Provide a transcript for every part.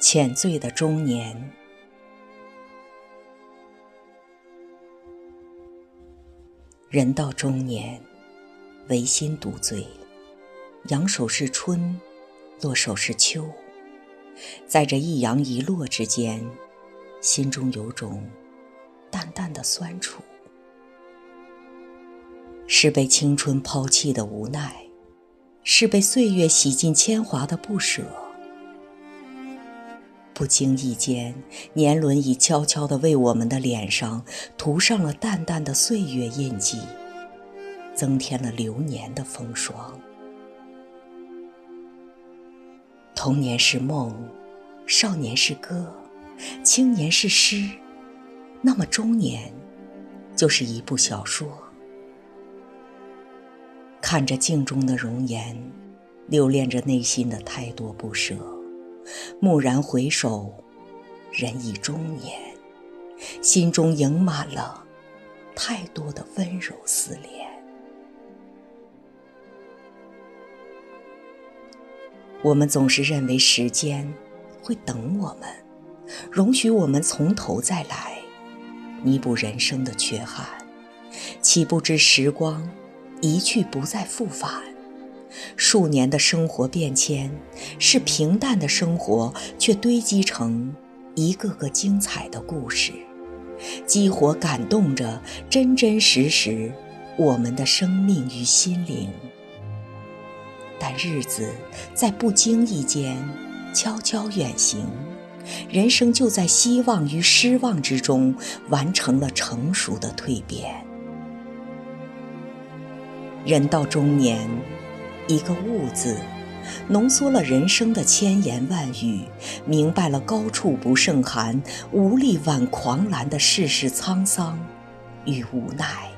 浅醉的中年，人到中年，唯心独醉。扬手是春，落手是秋，在这一扬一落之间，心中有种淡淡的酸楚，是被青春抛弃的无奈，是被岁月洗尽铅华的不舍。不经意间，年轮已悄悄地为我们的脸上涂上了淡淡的岁月印记，增添了流年的风霜。童年是梦，少年是歌，青年是诗，那么中年就是一部小说。看着镜中的容颜，留恋着内心的太多不舍。蓦然回首，人已中年，心中盈满了太多的温柔思念。我们总是认为时间会等我们，容许我们从头再来，弥补人生的缺憾。岂不知时光一去不再复返。数年的生活变迁，是平淡的生活，却堆积成一个个精彩的故事，激活感动着真真实实我们的生命与心灵。但日子在不经意间悄悄远行，人生就在希望与失望之中完成了成熟的蜕变。人到中年。一个“悟”字，浓缩了人生的千言万语，明白了高处不胜寒，无力挽狂澜的世事沧桑与无奈。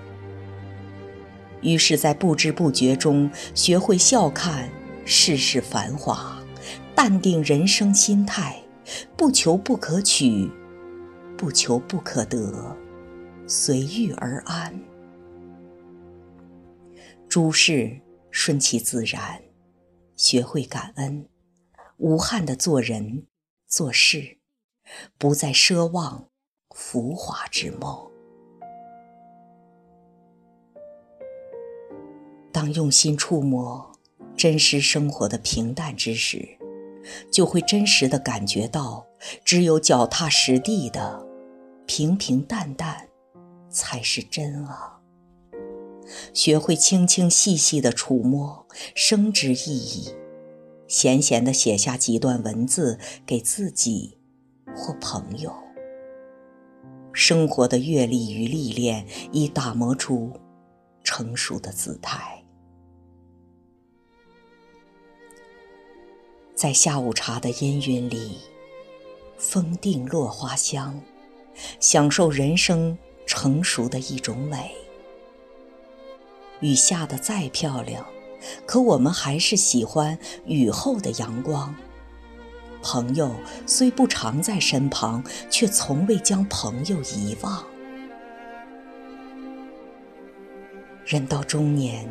于是，在不知不觉中，学会笑看世事繁华，淡定人生心态，不求不可取，不求不可得，随遇而安。诸事。顺其自然，学会感恩，无憾的做人做事，不再奢望浮华之梦。当用心触摸真实生活的平淡之时，就会真实的感觉到，只有脚踏实地的平平淡淡，才是真啊。学会轻轻细细的触摸生之意义，闲闲的写下几段文字给自己或朋友。生活的阅历与历练已打磨出成熟的姿态，在下午茶的氤氲里，风定落花香，享受人生成熟的一种美。雨下得再漂亮，可我们还是喜欢雨后的阳光。朋友虽不常在身旁，却从未将朋友遗忘。人到中年，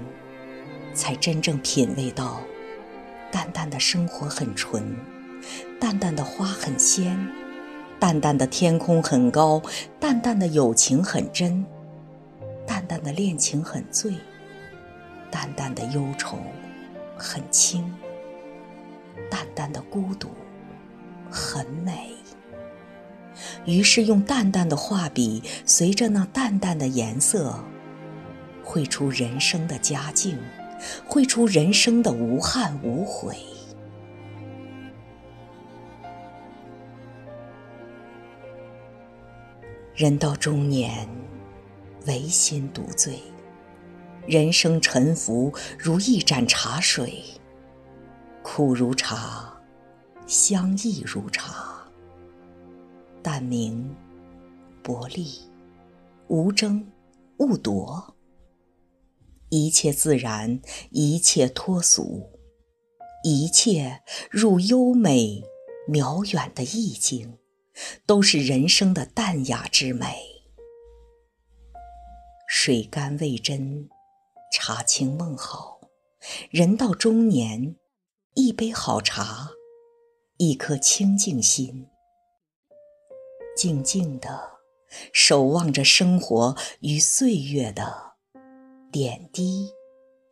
才真正品味到，淡淡的生活很纯，淡淡的花很鲜，淡淡的天空很高，淡淡的友情很真，淡淡的恋情很醉。淡淡的忧愁很轻，淡淡的孤独很美。于是用淡淡的画笔，随着那淡淡的颜色，绘出人生的佳境，绘出人生的无憾无悔。人到中年，唯心独醉。人生沉浮如一盏茶水，苦如茶，香亦如茶。淡明，薄利，无争，勿夺。一切自然，一切脱俗，一切入优美渺远的意境，都是人生的淡雅之美。水甘味真。茶清梦好，人到中年，一杯好茶，一颗清净心，静静的守望着生活与岁月的点滴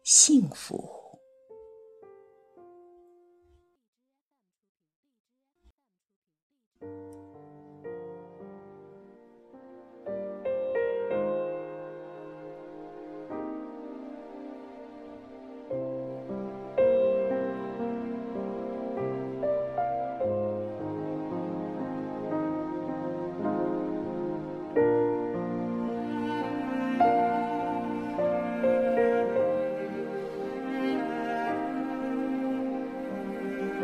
幸福。